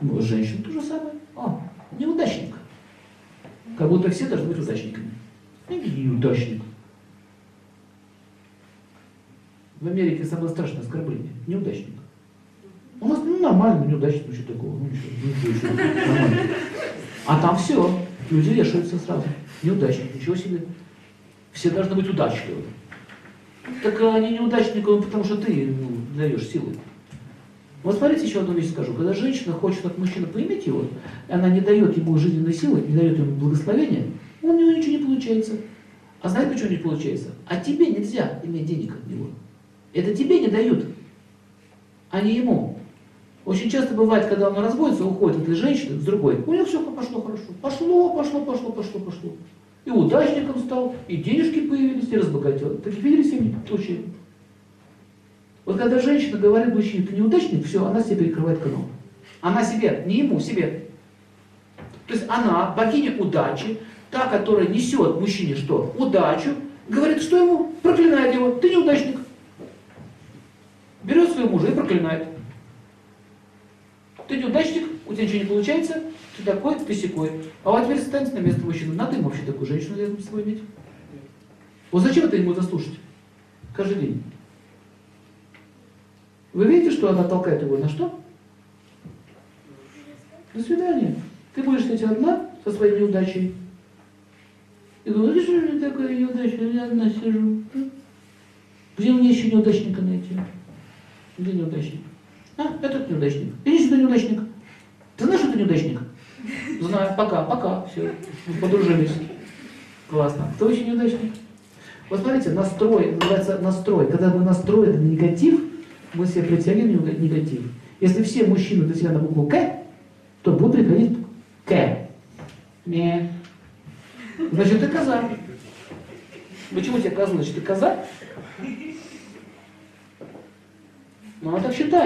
Ну, женщина то же самое. О, неудачник. Как будто все должны быть удачниками. Неудачник. В Америке самое страшное оскорбление. Неудачник. У нас ну, нормально, неудачник, ну что такого, ну ничего, ничего, ничего, нормально. А там все, люди вешаются сразу. Неудачник, ничего себе. Все должны быть удачливы. Так они неудачниками, потому что ты ну, даешь силы. Вот смотрите, еще одну вещь скажу. Когда женщина хочет от мужчины поиметь его, она не дает ему жизненной силы, не дает ему благословения, у него ничего не получается. А знаете, почему не получается? А тебе нельзя иметь денег от него. Это тебе не дают, а не ему. Очень часто бывает, когда он разводится, уходит от женщины с другой, у него все пошло хорошо. Пошло, пошло, пошло, пошло, пошло. И удачником стал, и денежки появились, и разбогател. Таких видели семьи? Случаи. Вот когда женщина говорит мужчине, ты неудачник, все, она себе перекрывает канал. Она себе, не ему, себе. То есть она, богиня удачи, та, которая несет мужчине что? Удачу, говорит, что ему? Проклинает его, ты неудачник. Берет своего мужа и проклинает. Ты неудачник, у тебя ничего не получается, ты такой, ты секой. А вот теперь станьте на место мужчины. Надо ему вообще такую женщину рядом с собой иметь. Вот зачем это ему заслушать? Каждый день. Вы видите, что она толкает его на что? До свидания. Ты будешь сидеть одна со своей неудачей. И говоришь, что же такая неудача, я одна сижу. Где мне еще неудачника найти? Где неудачник? А, этот неудачник. Иди сюда, неудачник. Ты знаешь, что ты неудачник? Знаю, пока, пока, все, подружились. Классно. Кто еще неудачник? Вот смотрите, настрой, называется настрой. Когда мы настроены на негатив, мы себе притягиваем негатив. Если все мужчины для себя на букву К, то будут приходить К. Не. Значит, ты коза. Почему тебе коза? Значит, ты коза? Ну, она так считает.